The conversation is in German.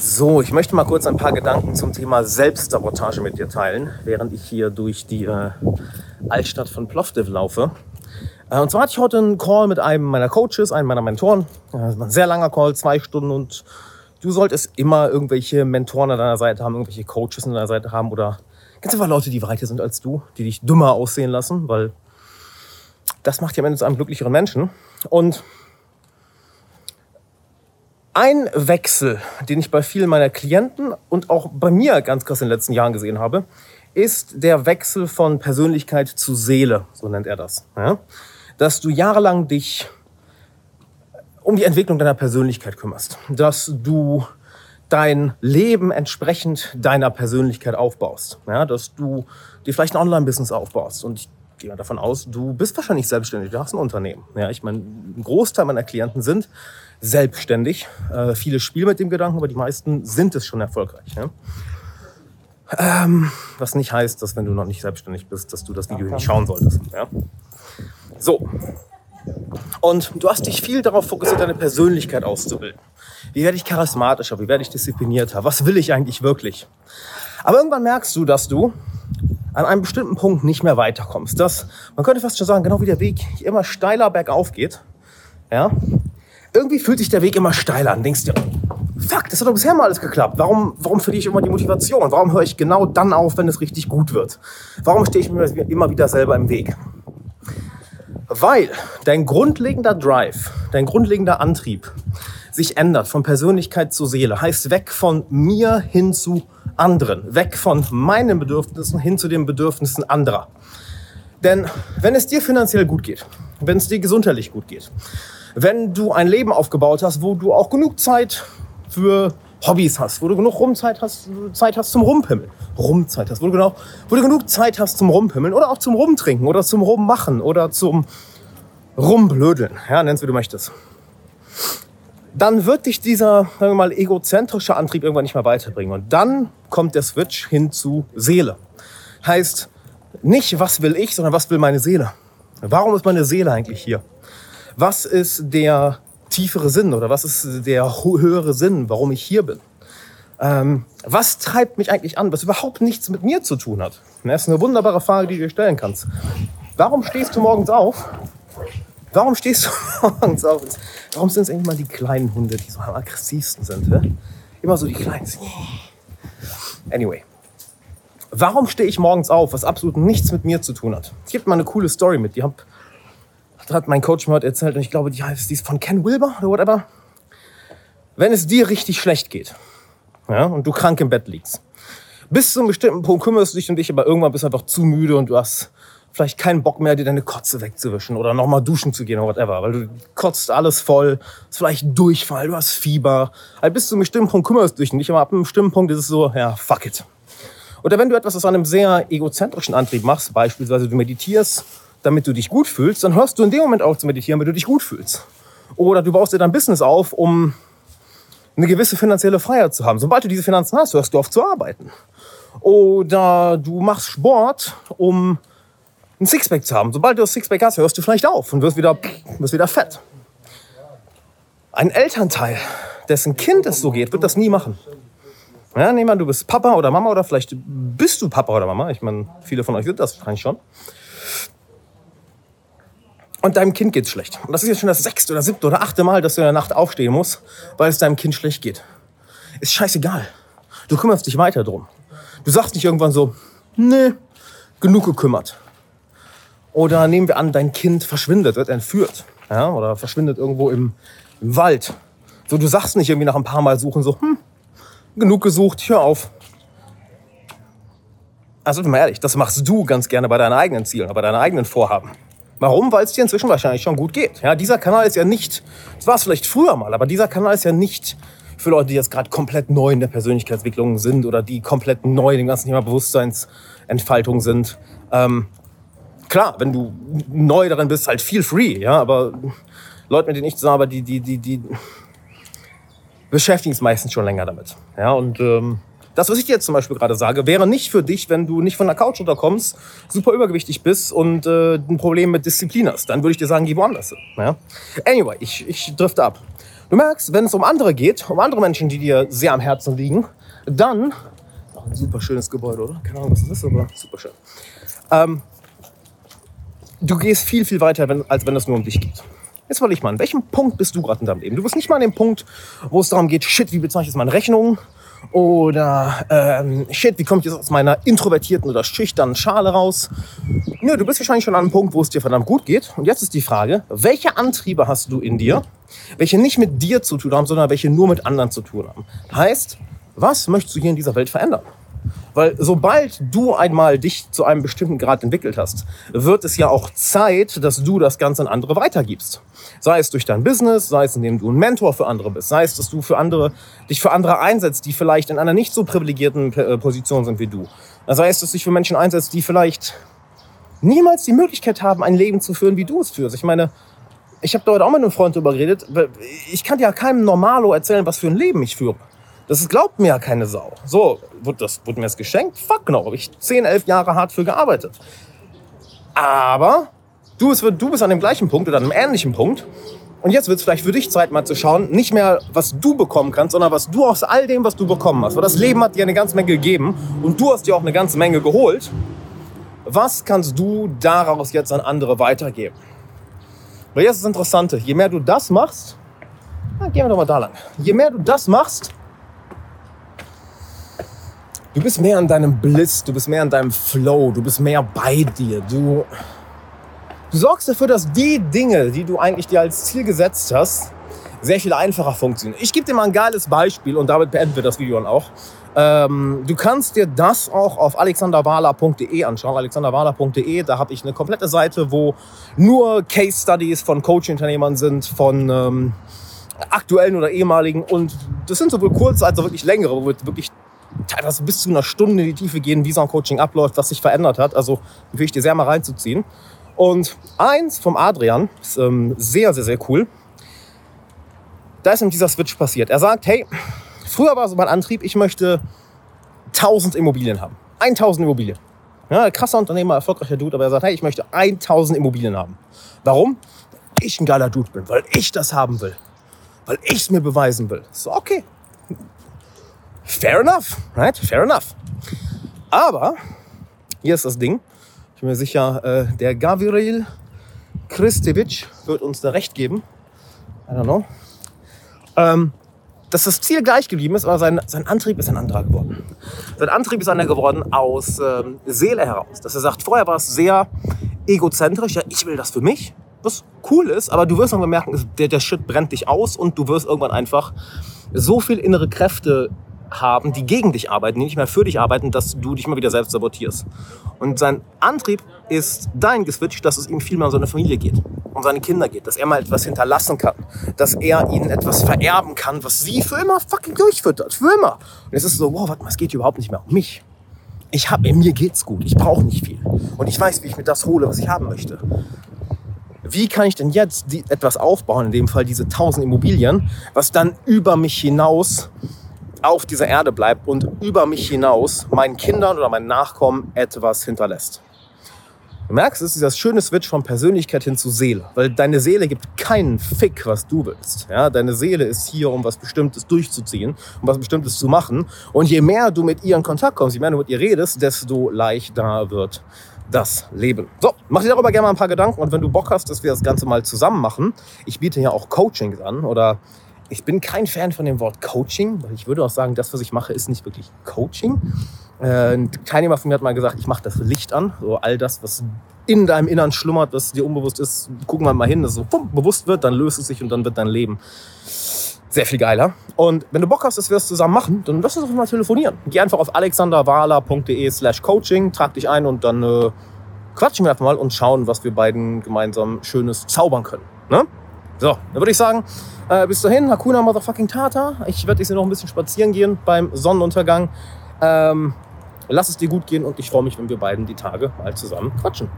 So, ich möchte mal kurz ein paar Gedanken zum Thema Selbstsabotage mit dir teilen, während ich hier durch die äh, Altstadt von Plovdiv laufe. Äh, und zwar hatte ich heute einen Call mit einem meiner Coaches, einem meiner Mentoren. Äh, ein sehr langer Call, zwei Stunden. Und du solltest immer irgendwelche Mentoren an deiner Seite haben, irgendwelche Coaches an deiner Seite haben oder ganz einfach Leute, die weiter sind als du, die dich dümmer aussehen lassen, weil das macht ja am Ende zu einem glücklicheren Menschen. Und ein Wechsel, den ich bei vielen meiner Klienten und auch bei mir ganz krass in den letzten Jahren gesehen habe, ist der Wechsel von Persönlichkeit zu Seele, so nennt er das. Ja? Dass du jahrelang dich um die Entwicklung deiner Persönlichkeit kümmerst, dass du dein Leben entsprechend deiner Persönlichkeit aufbaust, ja? dass du dir vielleicht ein Online-Business aufbaust und ich gehe davon aus, du bist wahrscheinlich selbstständig, du hast ein Unternehmen. Ja, ich meine, ein Großteil meiner Klienten sind selbstständig. Äh, viele spielen mit dem Gedanken, aber die meisten sind es schon erfolgreich. Ja? Ähm, was nicht heißt, dass wenn du noch nicht selbstständig bist, dass du das Video nicht schauen solltest. Ja? So. Und du hast dich viel darauf fokussiert, deine Persönlichkeit auszubilden. Wie werde ich charismatischer? Wie werde ich disziplinierter? Was will ich eigentlich wirklich? Aber irgendwann merkst du, dass du an einem bestimmten Punkt nicht mehr weiterkommst. Dass, man könnte fast schon sagen, genau wie der Weg immer steiler bergauf geht. Ja? irgendwie fühlt sich der Weg immer steiler an. Denkst dir, fuck, das hat doch bisher mal alles geklappt. Warum, warum verliere ich immer die Motivation? Warum höre ich genau dann auf, wenn es richtig gut wird? Warum stehe ich mir immer wieder selber im Weg? Weil dein grundlegender Drive, dein grundlegender Antrieb sich ändert von Persönlichkeit zu Seele. Heißt weg von mir hin zu anderen. Weg von meinen Bedürfnissen hin zu den Bedürfnissen anderer. Denn wenn es dir finanziell gut geht, wenn es dir gesundheitlich gut geht, wenn du ein Leben aufgebaut hast, wo du auch genug Zeit für Hobbys hast, wo du genug Rumzeit hast, Zeit hast zum Rumpimmeln. Rumzeit hast, wo du, genau, wo du genug Zeit hast zum Rumpimmeln oder auch zum Rumtrinken oder zum Rummachen oder zum Rumblödeln. Ja, nenn's wie du möchtest. Dann wird dich dieser, sagen wir mal, egozentrische Antrieb irgendwann nicht mehr weiterbringen. Und dann kommt der Switch hin zu Seele. Heißt, nicht was will ich, sondern was will meine Seele. Warum ist meine Seele eigentlich hier? was ist der tiefere Sinn oder was ist der höhere Sinn, warum ich hier bin? Ähm, was treibt mich eigentlich an, was überhaupt nichts mit mir zu tun hat? Das ist eine wunderbare Frage, die du dir stellen kannst. Warum stehst du morgens auf? Warum stehst du morgens auf? Warum sind es eigentlich mal die kleinen Hunde, die so am aggressivsten sind? Hä? Immer so die kleinen. Anyway. Warum stehe ich morgens auf, was absolut nichts mit mir zu tun hat? Ich gebe mal eine coole Story mit. Die habe hat mein Coach mir heute erzählt und ich glaube, die heißt, die ist von Ken Wilber oder whatever. Wenn es dir richtig schlecht geht ja, und du krank im Bett liegst, bis zu einem bestimmten Punkt kümmerst du dich um dich, aber irgendwann bist du einfach zu müde und du hast vielleicht keinen Bock mehr, dir deine Kotze wegzuwischen oder nochmal duschen zu gehen oder whatever, weil du kotzt alles voll, hast vielleicht Durchfall, du hast Fieber. Also bis zu einem bestimmten Punkt kümmerst du dich dich, aber ab einem bestimmten Punkt ist es so, ja, fuck it. Oder wenn du etwas aus einem sehr egozentrischen Antrieb machst, beispielsweise du meditierst damit du dich gut fühlst, dann hörst du in dem Moment auf zu meditieren, wenn du dich gut fühlst. Oder du baust dir dein Business auf, um eine gewisse finanzielle Freiheit zu haben. Sobald du diese Finanzen hast, hörst du auf zu arbeiten. Oder du machst Sport, um ein Sixpack zu haben. Sobald du das Sixpack hast, hörst du vielleicht auf und wirst wieder, wirst wieder fett. Ein Elternteil, dessen Kind es so geht, wird das nie machen. Ja, nehmen wir an, du bist Papa oder Mama oder vielleicht bist du Papa oder Mama. Ich meine, viele von euch sind das wahrscheinlich schon und deinem Kind geht's schlecht. Und das ist jetzt schon das sechste oder siebte oder achte Mal, dass du in der Nacht aufstehen musst, weil es deinem Kind schlecht geht. Ist scheißegal. Du kümmerst dich weiter drum. Du sagst nicht irgendwann so, nee, genug gekümmert. Oder nehmen wir an, dein Kind verschwindet, wird entführt. Ja, oder verschwindet irgendwo im, im Wald. So, du sagst nicht irgendwie nach ein paar Mal suchen so, hm, genug gesucht, hör auf. Also, mal ehrlich, das machst du ganz gerne bei deinen eigenen Zielen, bei deinen eigenen Vorhaben. Warum? Weil es dir inzwischen wahrscheinlich schon gut geht. Ja, dieser Kanal ist ja nicht, das war es vielleicht früher mal, aber dieser Kanal ist ja nicht für Leute, die jetzt gerade komplett neu in der Persönlichkeitsentwicklung sind oder die komplett neu in dem ganzen Thema Bewusstseinsentfaltung sind. Ähm, klar, wenn du neu darin bist, halt feel free, ja, aber Leute, mit denen ich zusammen die, die, die, die beschäftigen sich meistens schon länger damit. Ja, und ähm, das, was ich dir jetzt zum Beispiel gerade sage, wäre nicht für dich, wenn du nicht von der Couch runterkommst, super übergewichtig bist und äh, ein Problem mit Disziplin hast. Dann würde ich dir sagen, geh woanders hin. Ja? Anyway, ich, ich drifte ab. Du merkst, wenn es um andere geht, um andere Menschen, die dir sehr am Herzen liegen, dann, auch ein super schönes Gebäude, oder? Keine Ahnung, was das ist, aber super schön. Ähm, du gehst viel, viel weiter, wenn, als wenn es nur um dich geht. Jetzt wollte ich mal, an welchem Punkt bist du gerade in deinem Leben? Du bist nicht mal an dem Punkt, wo es darum geht, shit, wie bezeichne ich jetzt meine Rechnung? Oder ähm, shit, wie komme ich jetzt aus meiner introvertierten oder schüchternen Schale raus? Nö, du bist wahrscheinlich schon an einem Punkt, wo es dir verdammt gut geht. Und jetzt ist die Frage, welche Antriebe hast du in dir, welche nicht mit dir zu tun haben, sondern welche nur mit anderen zu tun haben? Heißt, was möchtest du hier in dieser Welt verändern? Weil sobald du einmal dich zu einem bestimmten Grad entwickelt hast, wird es ja auch Zeit, dass du das Ganze an andere weitergibst. Sei es durch dein Business, sei es indem du ein Mentor für andere bist, sei es, dass du für andere, dich für andere einsetzt, die vielleicht in einer nicht so privilegierten äh, Position sind wie du. Sei es, dass du dich für Menschen einsetzt, die vielleicht niemals die Möglichkeit haben, ein Leben zu führen, wie du es führst. Ich meine, ich habe dort auch mit einem Freund darüber geredet. Ich kann ja keinem Normalo erzählen, was für ein Leben ich führe. Das glaubt mir ja keine Sau. So, das wurde mir das geschenkt? Fuck no. Habe ich 10, 11 Jahre hart für gearbeitet. Aber du, du bist an dem gleichen Punkt oder an einem ähnlichen Punkt. Und jetzt wird es vielleicht für dich Zeit, mal zu schauen, nicht mehr, was du bekommen kannst, sondern was du aus all dem, was du bekommen hast. Weil das Leben hat dir eine ganze Menge gegeben und du hast dir auch eine ganze Menge geholt. Was kannst du daraus jetzt an andere weitergeben? Weil jetzt ist das Interessante, je mehr du das machst, na, gehen wir doch mal da lang. Je mehr du das machst, Du bist mehr an deinem Bliss, du bist mehr an deinem Flow, du bist mehr bei dir. Du, du sorgst dafür, dass die Dinge, die du eigentlich dir als Ziel gesetzt hast, sehr viel einfacher funktionieren. Ich gebe dir mal ein geiles Beispiel und damit beenden wir das Video dann auch. Ähm, du kannst dir das auch auf alexanderwala.de anschauen. alexanderwala.de, da habe ich eine komplette Seite, wo nur Case Studies von Coaching-Unternehmern sind, von ähm, aktuellen oder ehemaligen. Und das sind sowohl kurze als auch wirklich längere, wo wirklich teilweise bis zu einer Stunde in die Tiefe gehen, wie so ein Coaching abläuft, was sich verändert hat. Also will ich dir sehr mal reinzuziehen. Und eins vom Adrian ist ähm, sehr, sehr, sehr cool. Da ist nämlich dieser Switch passiert. Er sagt, hey, früher war so mein Antrieb, ich möchte 1000 Immobilien haben. 1000 Immobilien. Ja, krasser Unternehmer, erfolgreicher Dude, aber er sagt, hey, ich möchte 1000 Immobilien haben. Warum? Weil ich ein geiler Dude bin, weil ich das haben will. Weil ich es mir beweisen will. So, okay, Fair enough, right? Fair enough. Aber hier ist das Ding. Ich bin mir sicher, äh, der Gavril Kristevic wird uns da recht geben. I don't know. Ähm, dass das Ziel gleich geblieben ist, aber sein, sein Antrieb ist ein anderer geworden. Sein Antrieb ist einer geworden aus ähm, Seele heraus. Dass er sagt, vorher war es sehr egozentrisch, ja, ich will das für mich, was cool ist, aber du wirst irgendwann merken, der, der Shit brennt dich aus und du wirst irgendwann einfach so viel innere Kräfte haben, die gegen dich arbeiten, die nicht mehr für dich arbeiten, dass du dich mal wieder selbst sabotierst. Und sein Antrieb ist dahin geswitcht, dass es ihm viel mehr um seine Familie geht, um seine Kinder geht, dass er mal etwas hinterlassen kann, dass er ihnen etwas vererben kann, was sie für immer fucking durchfüttert, für immer. Und es ist so, wow, warte mal, es geht überhaupt nicht mehr um mich. Ich habe, mir geht's gut, ich brauche nicht viel. Und ich weiß, wie ich mir das hole, was ich haben möchte. Wie kann ich denn jetzt die, etwas aufbauen, in dem Fall diese 1000 Immobilien, was dann über mich hinaus auf dieser Erde bleibt und über mich hinaus meinen Kindern oder meinen Nachkommen etwas hinterlässt. Du merkst, es ist das schöne Switch von Persönlichkeit hin zu Seele, weil deine Seele gibt keinen Fick, was du willst. Ja, deine Seele ist hier, um was Bestimmtes durchzuziehen, um was Bestimmtes zu machen. Und je mehr du mit ihr in Kontakt kommst, je mehr du mit ihr redest, desto leichter wird das Leben. So, mach dir darüber gerne mal ein paar Gedanken und wenn du Bock hast, dass wir das Ganze mal zusammen machen, ich biete ja auch Coachings an oder ich bin kein Fan von dem Wort Coaching, weil ich würde auch sagen, das, was ich mache, ist nicht wirklich Coaching. Äh, ein Teilnehmer von mir hat mal gesagt, ich mache das Licht an. So all das, was in deinem Innern schlummert, was dir unbewusst ist, gucken wir mal hin, dass es so bewusst wird, dann löst es sich und dann wird dein Leben sehr viel geiler. Und wenn du Bock hast, dass wir das zusammen machen, dann lass uns doch mal telefonieren. Geh einfach auf alexanderwala.de slash coaching, trag dich ein und dann äh, quatschen wir einfach mal und schauen, was wir beiden gemeinsam Schönes zaubern können. Ne? So, dann würde ich sagen, äh, bis dahin, Hakuna Motherfucking Tata. Ich werde jetzt noch ein bisschen spazieren gehen beim Sonnenuntergang. Ähm, lass es dir gut gehen und ich freue mich, wenn wir beiden die Tage mal zusammen quatschen.